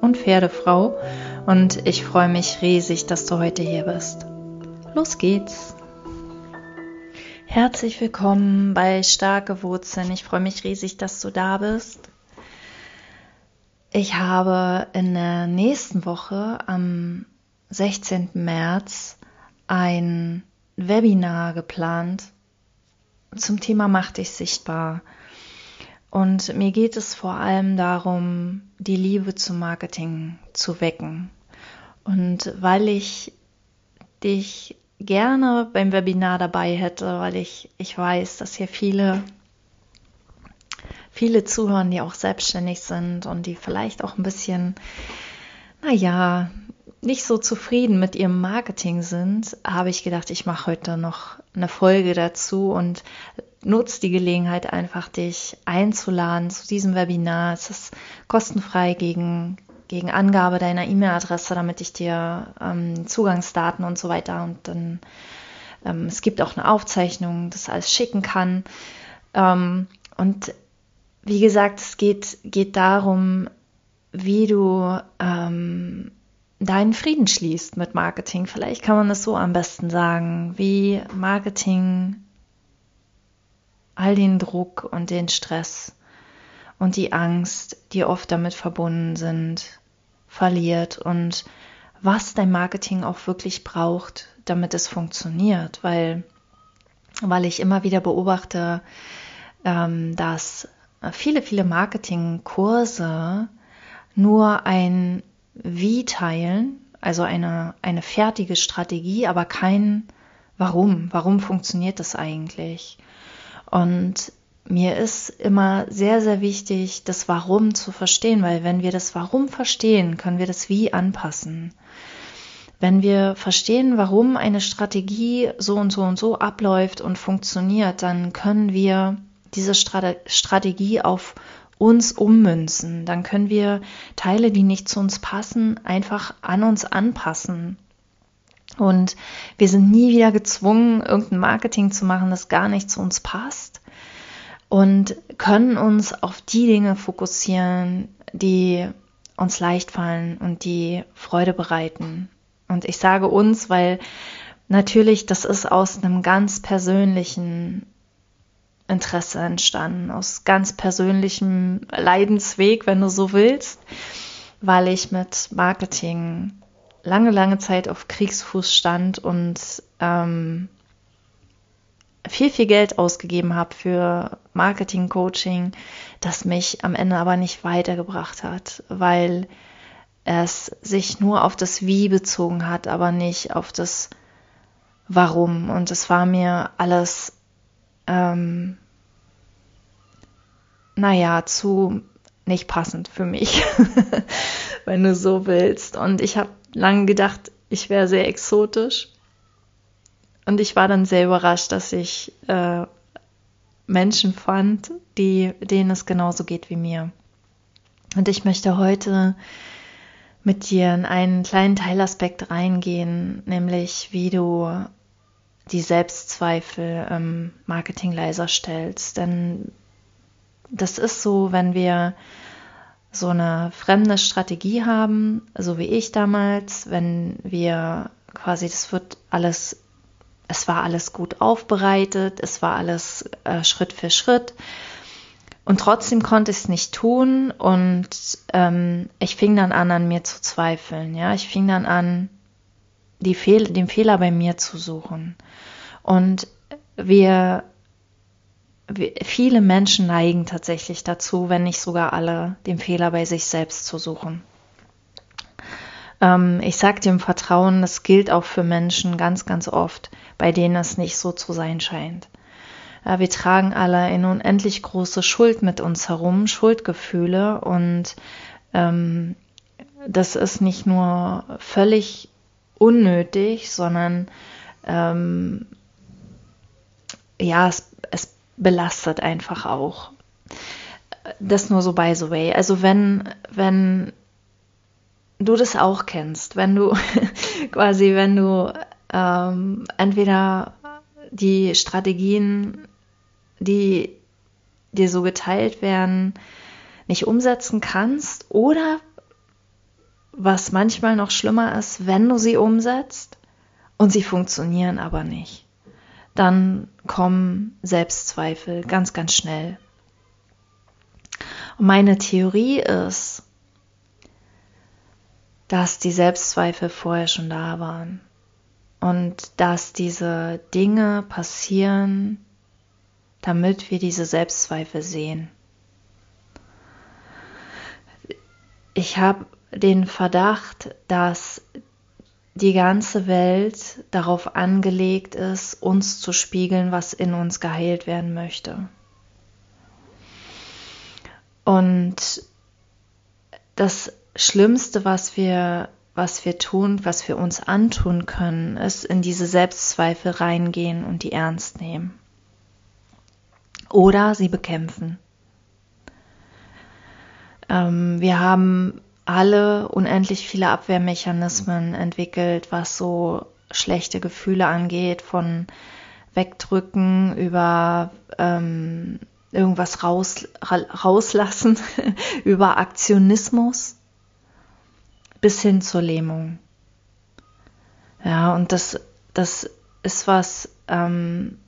und Pferdefrau und ich freue mich riesig, dass du heute hier bist. Los geht's! Herzlich willkommen bei Starke Wurzeln. Ich freue mich riesig, dass du da bist. Ich habe in der nächsten Woche am 16. März ein Webinar geplant zum Thema Mach dich sichtbar. Und mir geht es vor allem darum, die Liebe zum Marketing zu wecken. Und weil ich dich gerne beim Webinar dabei hätte, weil ich, ich weiß, dass hier viele, viele zuhören, die auch selbstständig sind und die vielleicht auch ein bisschen, naja, nicht so zufrieden mit ihrem Marketing sind, habe ich gedacht, ich mache heute noch eine Folge dazu und nutz die Gelegenheit einfach, dich einzuladen zu diesem Webinar. Es ist kostenfrei gegen, gegen Angabe deiner E-Mail-Adresse, damit ich dir ähm, Zugangsdaten und so weiter und dann ähm, es gibt auch eine Aufzeichnung, das alles schicken kann. Ähm, und wie gesagt, es geht, geht darum, wie du ähm, deinen Frieden schließt mit Marketing. Vielleicht kann man das so am besten sagen, wie Marketing all den Druck und den Stress und die Angst, die oft damit verbunden sind, verliert und was dein Marketing auch wirklich braucht, damit es funktioniert, weil, weil ich immer wieder beobachte, ähm, dass viele, viele Marketingkurse nur ein Wie teilen, also eine, eine fertige Strategie, aber kein Warum. Warum funktioniert das eigentlich? Und mir ist immer sehr, sehr wichtig, das Warum zu verstehen, weil wenn wir das Warum verstehen, können wir das Wie anpassen. Wenn wir verstehen, warum eine Strategie so und so und so abläuft und funktioniert, dann können wir diese Strategie auf uns ummünzen. Dann können wir Teile, die nicht zu uns passen, einfach an uns anpassen. Und wir sind nie wieder gezwungen, irgendein Marketing zu machen, das gar nicht zu uns passt. Und können uns auf die Dinge fokussieren, die uns leicht fallen und die Freude bereiten. Und ich sage uns, weil natürlich das ist aus einem ganz persönlichen Interesse entstanden, aus ganz persönlichem Leidensweg, wenn du so willst, weil ich mit Marketing lange, lange Zeit auf Kriegsfuß stand und ähm, viel, viel Geld ausgegeben habe für Marketing, Coaching, das mich am Ende aber nicht weitergebracht hat, weil es sich nur auf das Wie bezogen hat, aber nicht auf das Warum. Und es war mir alles, ähm, naja, zu nicht passend für mich, wenn du so willst. Und ich habe lange gedacht, ich wäre sehr exotisch. Und ich war dann sehr überrascht, dass ich äh, Menschen fand, die, denen es genauso geht wie mir. Und ich möchte heute mit dir in einen kleinen Teilaspekt reingehen, nämlich wie du die Selbstzweifel im Marketing leiser stellst. Denn das ist so, wenn wir so eine fremde Strategie haben, so wie ich damals, wenn wir quasi, das wird alles, es war alles gut aufbereitet, es war alles äh, Schritt für Schritt. Und trotzdem konnte ich es nicht tun und ähm, ich fing dann an, an mir zu zweifeln. Ja, ich fing dann an, die Fehl den Fehler bei mir zu suchen. Und wir viele Menschen neigen tatsächlich dazu, wenn nicht sogar alle, den Fehler bei sich selbst zu suchen. Ähm, ich sage im Vertrauen, das gilt auch für Menschen ganz, ganz oft, bei denen es nicht so zu sein scheint. Ja, wir tragen alle eine unendlich große Schuld mit uns herum, Schuldgefühle und ähm, das ist nicht nur völlig unnötig, sondern ähm, ja, es, es belastet einfach auch. Das nur so by the way. Also wenn, wenn du das auch kennst, wenn du quasi, wenn du ähm, entweder die Strategien, die dir so geteilt werden, nicht umsetzen kannst oder was manchmal noch schlimmer ist, wenn du sie umsetzt und sie funktionieren aber nicht, dann kommen Selbstzweifel ganz, ganz schnell. Und meine Theorie ist, dass die Selbstzweifel vorher schon da waren und dass diese Dinge passieren, damit wir diese Selbstzweifel sehen. Ich habe den Verdacht, dass die ganze Welt darauf angelegt ist, uns zu spiegeln, was in uns geheilt werden möchte. Und das Schlimmste, was wir, was wir tun, was wir uns antun können, ist in diese Selbstzweifel reingehen und die ernst nehmen. Oder sie bekämpfen. Ähm, wir haben alle unendlich viele Abwehrmechanismen entwickelt, was so schlechte Gefühle angeht, von Wegdrücken über ähm, irgendwas raus, rauslassen, über Aktionismus bis hin zur Lähmung. Ja, und das, das ist was, ähm,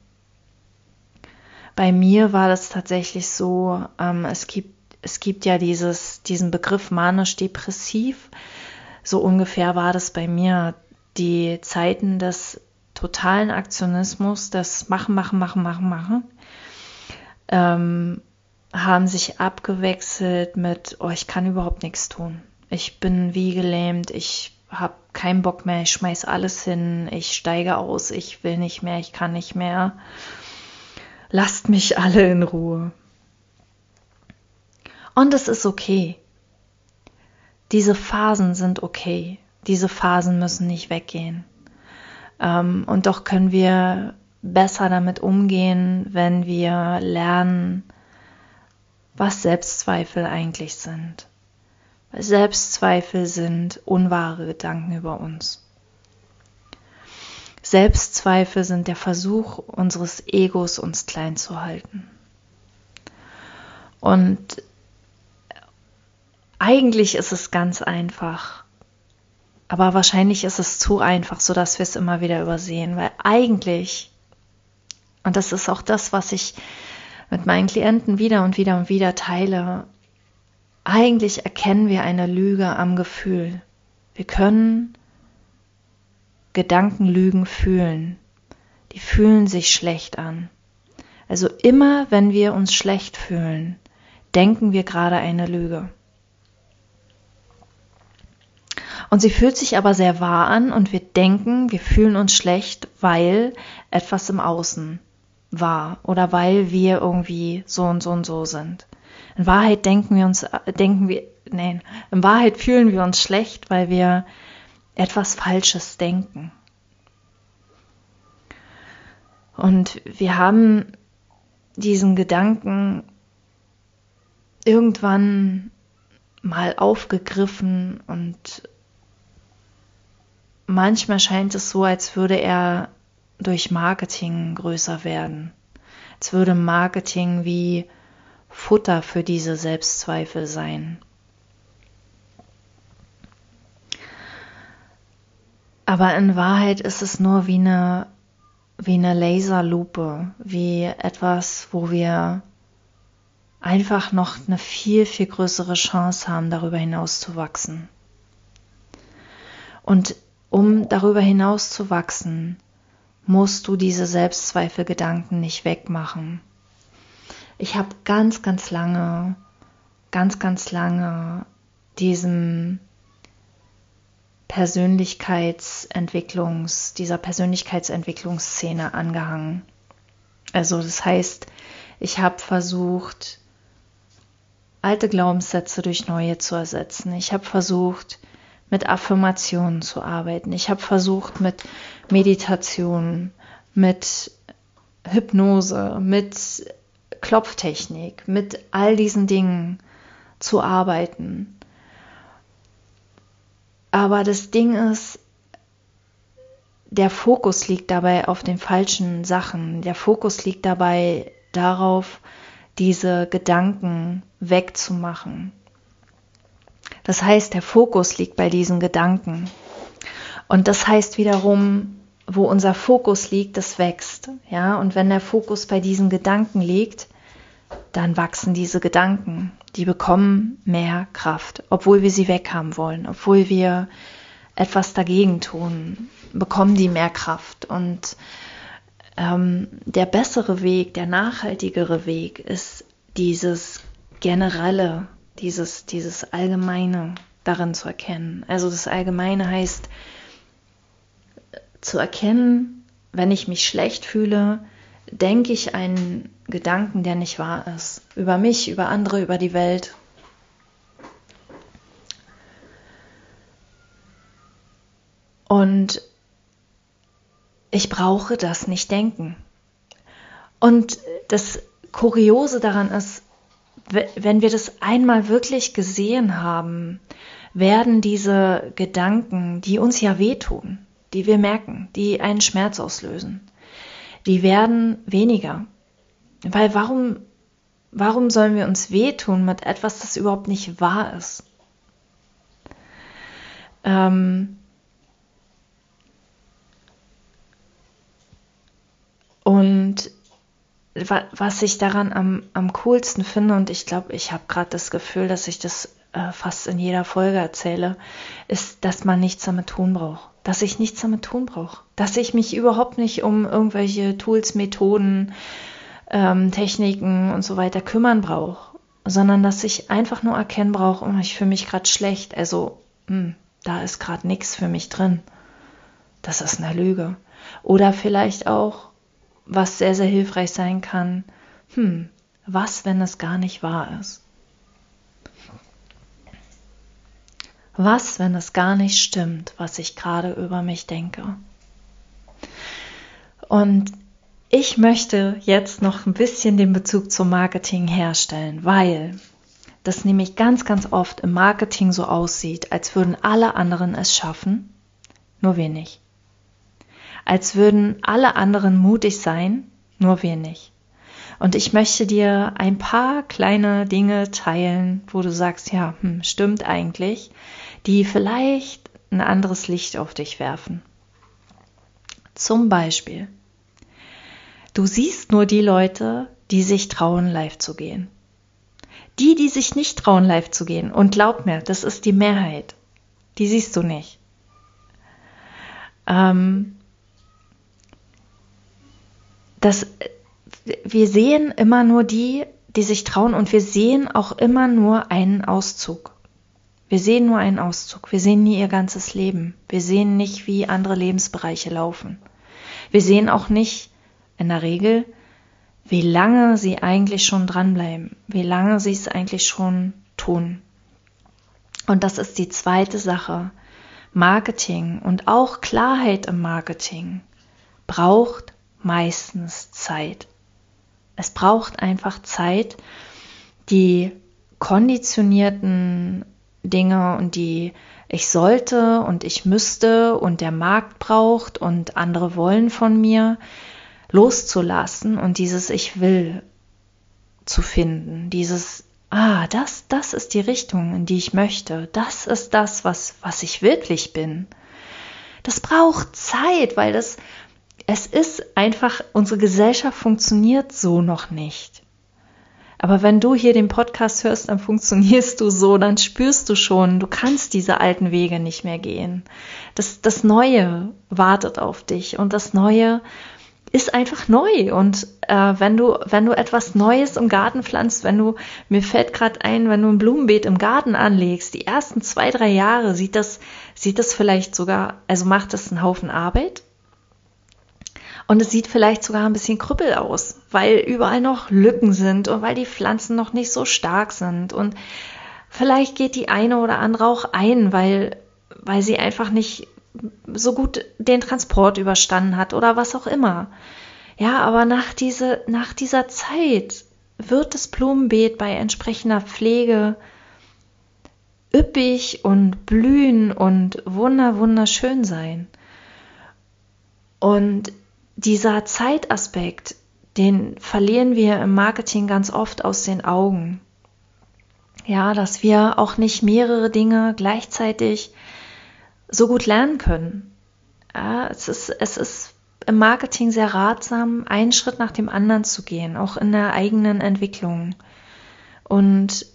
bei mir war das tatsächlich so, ähm, es gibt, es gibt ja dieses, diesen Begriff manisch-depressiv. So ungefähr war das bei mir. Die Zeiten des totalen Aktionismus, das Machen, Machen, Machen, Machen, Machen, ähm, haben sich abgewechselt mit, oh, ich kann überhaupt nichts tun ich bin wie gelähmt, ich habe keinen Bock mehr, ich schmeiß alles hin, ich steige aus, ich will nicht mehr, ich kann nicht mehr. Lasst mich alle in Ruhe. Und es ist okay. Diese Phasen sind okay. Diese Phasen müssen nicht weggehen. Ähm, und doch können wir besser damit umgehen, wenn wir lernen, was Selbstzweifel eigentlich sind. Selbstzweifel sind unwahre Gedanken über uns. Selbstzweifel sind der Versuch unseres Egos, uns klein zu halten. Und eigentlich ist es ganz einfach, aber wahrscheinlich ist es zu einfach, sodass wir es immer wieder übersehen, weil eigentlich, und das ist auch das, was ich mit meinen Klienten wieder und wieder und wieder teile, eigentlich erkennen wir eine Lüge am Gefühl. Wir können Gedankenlügen fühlen. Die fühlen sich schlecht an. Also immer, wenn wir uns schlecht fühlen, denken wir gerade eine Lüge. Und sie fühlt sich aber sehr wahr an und wir denken, wir fühlen uns schlecht, weil etwas im Außen war oder weil wir irgendwie so und so und so sind. In Wahrheit denken wir uns, denken wir, nein, in Wahrheit fühlen wir uns schlecht, weil wir etwas Falsches denken. Und wir haben diesen Gedanken irgendwann mal aufgegriffen und manchmal scheint es so, als würde er durch Marketing größer werden. Als würde Marketing wie Futter für diese Selbstzweifel sein. Aber in Wahrheit ist es nur wie eine, wie eine Laserlupe, wie etwas, wo wir einfach noch eine viel, viel größere Chance haben, darüber hinaus zu wachsen. Und um darüber hinaus zu wachsen, musst du diese Selbstzweifelgedanken nicht wegmachen ich habe ganz, ganz lange, ganz, ganz lange diesem Persönlichkeitsentwicklungs, dieser Persönlichkeitsentwicklungsszene angehangen. Also das heißt, ich habe versucht, alte Glaubenssätze durch neue zu ersetzen. Ich habe versucht, mit Affirmationen zu arbeiten. Ich habe versucht, mit Meditation, mit Hypnose, mit Klopftechnik, mit all diesen Dingen zu arbeiten. Aber das Ding ist, der Fokus liegt dabei auf den falschen Sachen. Der Fokus liegt dabei darauf, diese Gedanken wegzumachen. Das heißt, der Fokus liegt bei diesen Gedanken. Und das heißt wiederum, wo unser Fokus liegt, das wächst. Ja, und wenn der Fokus bei diesen Gedanken liegt, dann wachsen diese Gedanken. Die bekommen mehr Kraft, obwohl wir sie weghaben wollen, obwohl wir etwas dagegen tun, bekommen die mehr Kraft. Und ähm, der bessere Weg, der nachhaltigere Weg ist dieses generelle, dieses, dieses allgemeine darin zu erkennen. Also das Allgemeine heißt zu erkennen, wenn ich mich schlecht fühle, denke ich einen Gedanken, der nicht wahr ist. Über mich, über andere, über die Welt. Und ich brauche das nicht denken. Und das Kuriose daran ist, wenn wir das einmal wirklich gesehen haben, werden diese Gedanken, die uns ja wehtun, die wir merken, die einen Schmerz auslösen, die werden weniger. Weil warum, warum sollen wir uns wehtun mit etwas, das überhaupt nicht wahr ist? Ähm, und was ich daran am, am coolsten finde, und ich glaube, ich habe gerade das Gefühl, dass ich das äh, fast in jeder Folge erzähle, ist, dass man nichts damit tun braucht. Dass ich nichts damit tun brauche. Dass ich mich überhaupt nicht um irgendwelche Tools, Methoden, ähm, Techniken und so weiter kümmern brauche, sondern dass ich einfach nur erkennen brauche, oh, ich fühle mich gerade schlecht. Also, hm, da ist gerade nichts für mich drin. Das ist eine Lüge. Oder vielleicht auch, was sehr, sehr hilfreich sein kann, hm, was, wenn es gar nicht wahr ist? Was, wenn es gar nicht stimmt, was ich gerade über mich denke? Und ich möchte jetzt noch ein bisschen den Bezug zum Marketing herstellen, weil das nämlich ganz, ganz oft im Marketing so aussieht, als würden alle anderen es schaffen, nur wir nicht als würden alle anderen mutig sein, nur wir nicht. Und ich möchte dir ein paar kleine Dinge teilen, wo du sagst, ja, hm, stimmt eigentlich, die vielleicht ein anderes Licht auf dich werfen. Zum Beispiel, du siehst nur die Leute, die sich trauen, live zu gehen. Die, die sich nicht trauen, live zu gehen, und glaub mir, das ist die Mehrheit, die siehst du nicht. Ähm, dass wir sehen immer nur die, die sich trauen und wir sehen auch immer nur einen Auszug. Wir sehen nur einen Auszug. Wir sehen nie ihr ganzes Leben. Wir sehen nicht, wie andere Lebensbereiche laufen. Wir sehen auch nicht in der Regel, wie lange sie eigentlich schon dranbleiben, wie lange sie es eigentlich schon tun. Und das ist die zweite Sache. Marketing und auch Klarheit im Marketing braucht meistens Zeit. Es braucht einfach Zeit, die konditionierten Dinge und die ich sollte und ich müsste und der Markt braucht und andere wollen von mir loszulassen und dieses ich will zu finden, dieses ah, das das ist die Richtung, in die ich möchte. Das ist das, was was ich wirklich bin. Das braucht Zeit, weil das es ist einfach, unsere Gesellschaft funktioniert so noch nicht. Aber wenn du hier den Podcast hörst, dann funktionierst du so, dann spürst du schon, du kannst diese alten Wege nicht mehr gehen. Das, das Neue wartet auf dich und das Neue ist einfach neu. Und äh, wenn du, wenn du etwas Neues im Garten pflanzt, wenn du, mir fällt gerade ein, wenn du ein Blumenbeet im Garten anlegst, die ersten zwei, drei Jahre sieht das, sieht das vielleicht sogar, also macht das einen Haufen Arbeit Und es sieht vielleicht sogar ein bisschen krüppel aus, weil überall noch Lücken sind und weil die Pflanzen noch nicht so stark sind. Und vielleicht geht die eine oder andere auch ein, weil, weil sie einfach nicht so gut den Transport überstanden hat oder was auch immer. Ja, aber nach, diese, nach dieser Zeit wird das Blumenbeet bei entsprechender Pflege üppig und blühen und wunder, wunderschön sein. Und dieser Zeitaspekt, den verlieren wir im Marketing ganz oft aus den Augen. Ja, dass wir auch nicht mehrere Dinge gleichzeitig so gut lernen können. Ja, es ist, es ist im Marketing sehr ratsam, einen Schritt nach dem anderen zu gehen, auch in der eigenen Entwicklung. Und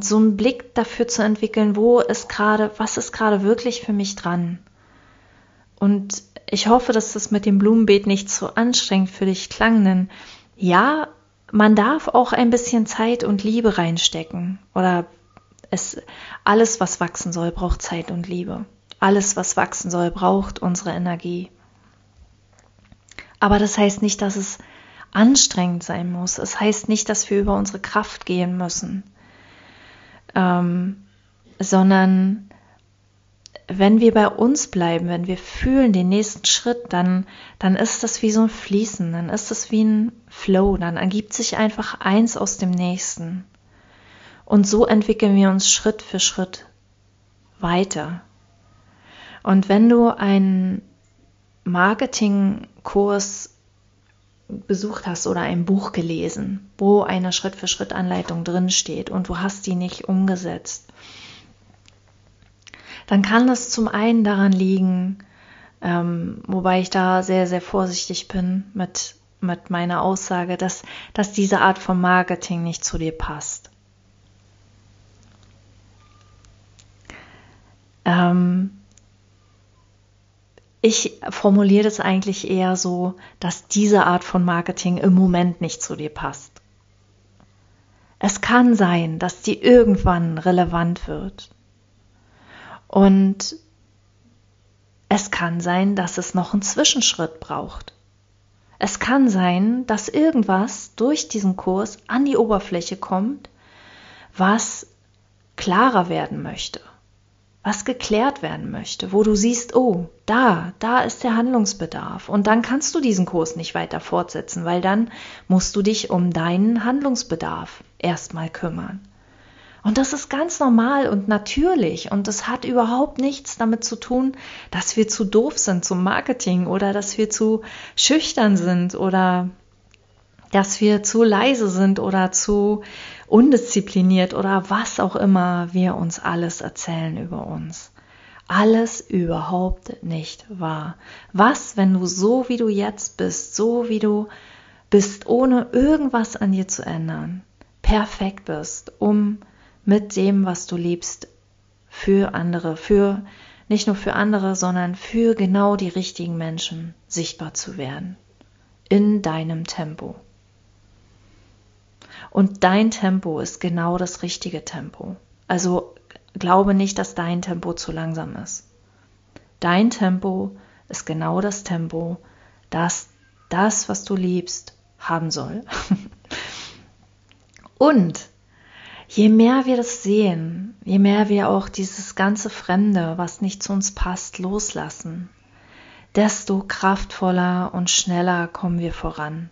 so einen Blick dafür zu entwickeln, wo ist gerade, was ist gerade wirklich für mich dran. Und ich hoffe, dass das mit dem Blumenbeet nicht zu anstrengend für dich klang, denn ja, man darf auch ein bisschen Zeit und Liebe reinstecken. Oder es, alles, was wachsen soll, braucht Zeit und Liebe. Alles, was wachsen soll, braucht unsere Energie. Aber das heißt nicht, dass es anstrengend sein muss. Es heißt nicht, dass wir über unsere Kraft gehen müssen, ähm, sondern wenn wir bei uns bleiben, wenn wir fühlen den nächsten Schritt, dann, dann ist das wie so ein Fließen, dann ist das wie ein Flow, dann ergibt sich einfach eins aus dem nächsten. Und so entwickeln wir uns Schritt für Schritt weiter. Und wenn du einen Marketingkurs besucht hast oder ein Buch gelesen, wo eine Schritt-für-Schritt-Anleitung drin steht und du hast die nicht umgesetzt, dann kann das zum einen daran liegen, ähm, wobei ich da sehr, sehr vorsichtig bin mit, mit meiner Aussage, dass, dass diese Art von Marketing nicht zu dir passt. Ähm, ich formuliere das eigentlich eher so, dass diese Art von Marketing im Moment nicht zu dir passt. Es kann sein, dass die irgendwann relevant wird. Und es kann sein, dass es noch einen Zwischenschritt braucht. Es kann sein, dass irgendwas durch diesen Kurs an die Oberfläche kommt, was klarer werden möchte was geklärt werden möchte, wo du siehst, oh, da, da ist der Handlungsbedarf. Und dann kannst du diesen Kurs nicht weiter fortsetzen, weil dann musst du dich um deinen Handlungsbedarf erstmal kümmern. Und das ist ganz normal und natürlich und das hat überhaupt nichts damit zu tun, dass wir zu doof sind zum Marketing oder dass wir zu schüchtern sind oder dass wir zu leise sind oder zu undiszipliniert oder was auch immer wir uns alles erzählen über uns. Alles überhaupt nicht wahr. Was, wenn du so wie du jetzt bist, so wie du bist, ohne irgendwas an dir zu ändern, perfekt bist, um mit dem, was du liebst, für andere, für nicht nur für andere, sondern für genau die richtigen Menschen sichtbar zu werden. In deinem Tempo. Und dein Tempo ist genau das richtige Tempo. Also glaube nicht, dass dein Tempo zu langsam ist. Dein Tempo ist genau das Tempo, das das, was du liebst, haben soll. Und je mehr wir das sehen, je mehr wir auch dieses ganze Fremde, was nicht zu uns passt, loslassen, desto kraftvoller und schneller kommen wir voran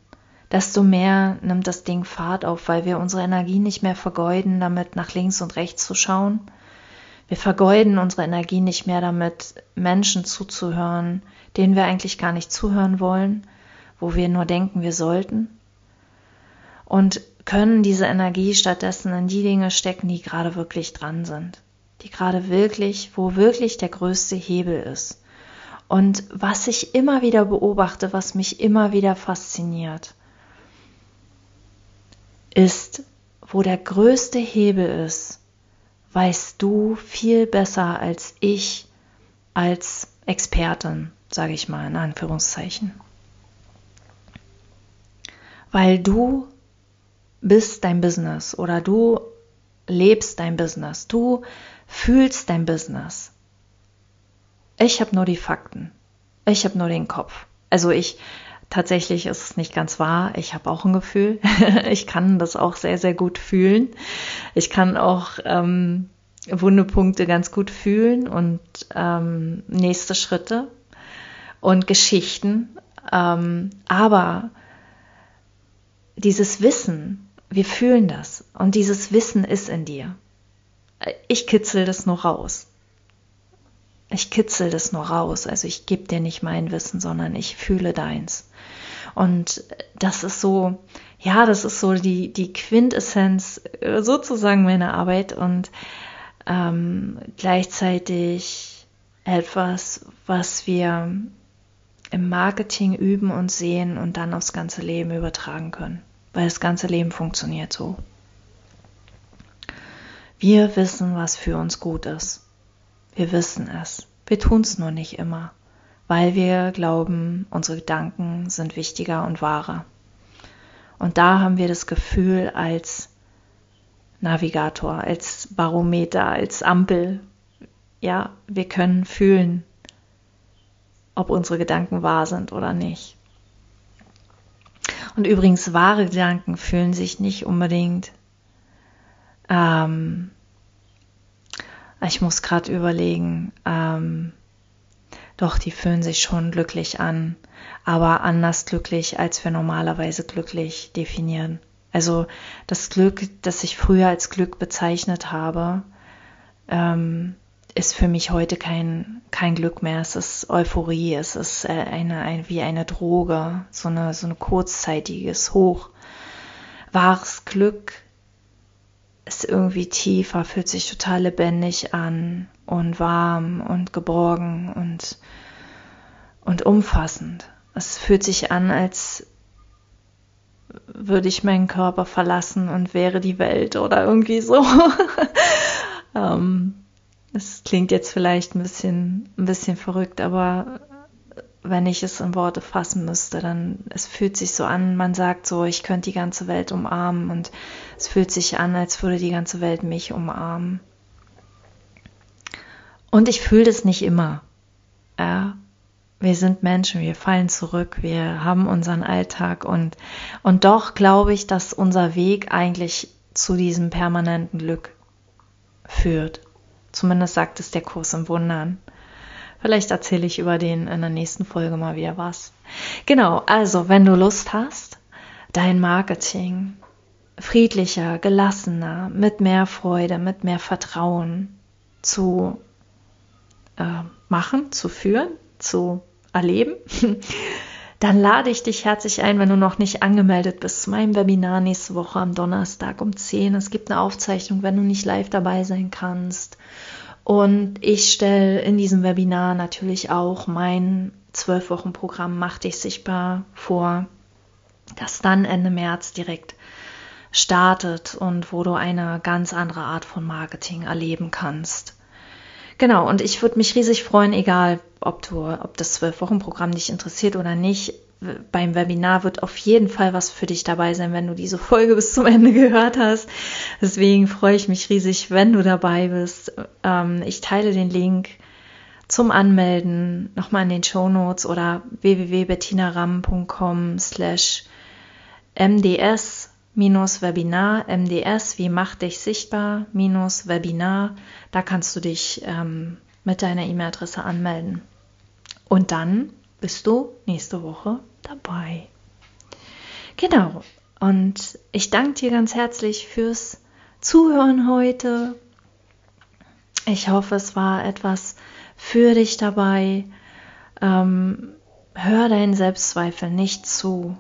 desto mehr nimmt das Ding Fahrt auf, weil wir unsere Energie nicht mehr vergeuden, damit nach links und rechts zu schauen. Wir vergeuden unsere Energie nicht mehr damit, Menschen zuzuhören, denen wir eigentlich gar nicht zuhören wollen, wo wir nur denken, wir sollten. Und können diese Energie stattdessen in die Dinge stecken, die gerade wirklich dran sind. Die gerade wirklich, wo wirklich der größte Hebel ist. Und was ich immer wieder beobachte, was mich immer wieder fasziniert, ist, wo der größte Hebel ist, weißt du viel besser als ich als Expertin, sage ich mal in Anführungszeichen. Weil du bist dein Business oder du lebst dein Business, du fühlst dein Business. Ich habe nur die Fakten, ich habe nur den Kopf, Also ich tatsächlich ist es nicht ganz wahr. Ich habe auch ein Gefühl. ich kann das auch sehr, sehr gut fühlen. Ich kann auch ähm, Wundepunkte ganz gut fühlen und ähm, nächste Schritte und Geschichten. Ähm, aber dieses Wissen, wir fühlen das und dieses Wissen ist in dir. Ich kitzel das nur raus. Ich kitzel das nur raus. Also ich gebe dir nicht mein Wissen, sondern ich fühle deins. Und das ist so, ja, das ist so die, die Quintessenz äh, sozusagen meiner Arbeit und ähm, gleichzeitig etwas, was wir im Marketing üben und sehen und dann aufs ganze Leben übertragen können. Weil das ganze Leben funktioniert so. Wir wissen, was für uns gut ist. Wir wissen es. Wir tun es nur nicht immer, weil wir glauben, unsere Gedanken sind wichtiger und wahrer. Und da haben wir das Gefühl als Navigator, als Barometer, als Ampel. Ja, wir können fühlen, ob unsere Gedanken wahr sind oder nicht. Und übrigens, wahre Gedanken fühlen sich nicht unbedingt. Ähm, ich muss gerade überlegen, ähm, doch, die fühlen sich schon glücklich an, aber anders glücklich, als wir normalerweise glücklich definieren. Also das Glück, das ich früher als Glück bezeichnet habe, ähm, ist für mich heute kein, kein Glück mehr. Es ist Euphorie, es ist äh, eine, ein, wie eine Droge, so eine, so ein kurzzeitiges Hoch. Wahres Glück ist irgendwie tiefer, fühlt sich total lebendig an und warm und geborgen und, und umfassend. Es fühlt sich an, als würde ich meinen Körper verlassen und wäre die Welt oder irgendwie so. ähm, es klingt jetzt vielleicht ein bisschen, ein bisschen verrückt, aber wenn ich es in Worte fassen müsste, dann es fühlt sich so an, man sagt so, ich könnte die ganze Welt umarmen und es fühlt sich an, als würde die ganze Welt mich umarmen. Und ich fühle das nicht immer. Ja, wir sind Menschen, wir fallen zurück, wir haben unseren Alltag und, und doch glaube ich, dass unser Weg eigentlich zu diesem permanenten Glück führt. Zumindest sagt es der Kurs im Wundern. Vielleicht erzähle ich über den in der nächsten Folge mal wieder was. Genau, also wenn du Lust hast, dein Marketing friedlicher, gelassener, mit mehr Freude, mit mehr Vertrauen zu äh, machen, zu führen, zu erleben, dann lade ich dich herzlich ein, wenn du noch nicht angemeldet bist, zu meinem Webinar nächste Woche am Donnerstag um 10. Es gibt eine Aufzeichnung, wenn du nicht live dabei sein kannst. Und ich stelle in diesem Webinar natürlich auch mein zwölf Wochen Programm Mach dich sichtbar vor, das dann Ende März direkt startet und wo du eine ganz andere Art von Marketing erleben kannst. Genau, und ich würde mich riesig freuen, egal ob du, ob das Zwölf-Wochen-Programm dich interessiert oder nicht. Beim Webinar wird auf jeden Fall was für dich dabei sein, wenn du diese Folge bis zum Ende gehört hast. Deswegen freue ich mich riesig, wenn du dabei bist. Ähm, ich teile den Link zum Anmelden nochmal in den Show Notes oder www.bettinaram.com slash mds Webinar, MDS, wie mach dich sichtbar, minus Webinar. Da kannst du dich ähm, mit deiner E-Mail-Adresse anmelden. Und dann bist du nächste Woche dabei. Genau. Und ich danke dir ganz herzlich fürs Zuhören heute. Ich hoffe, es war etwas für dich dabei. Ähm, hör deinen Selbstzweifel nicht zu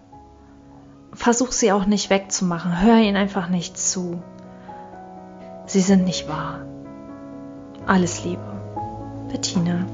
versuch sie auch nicht wegzumachen. Hör ihnen einfach nicht zu. Sie sind nicht wahr. Alles Liebe. Bettina.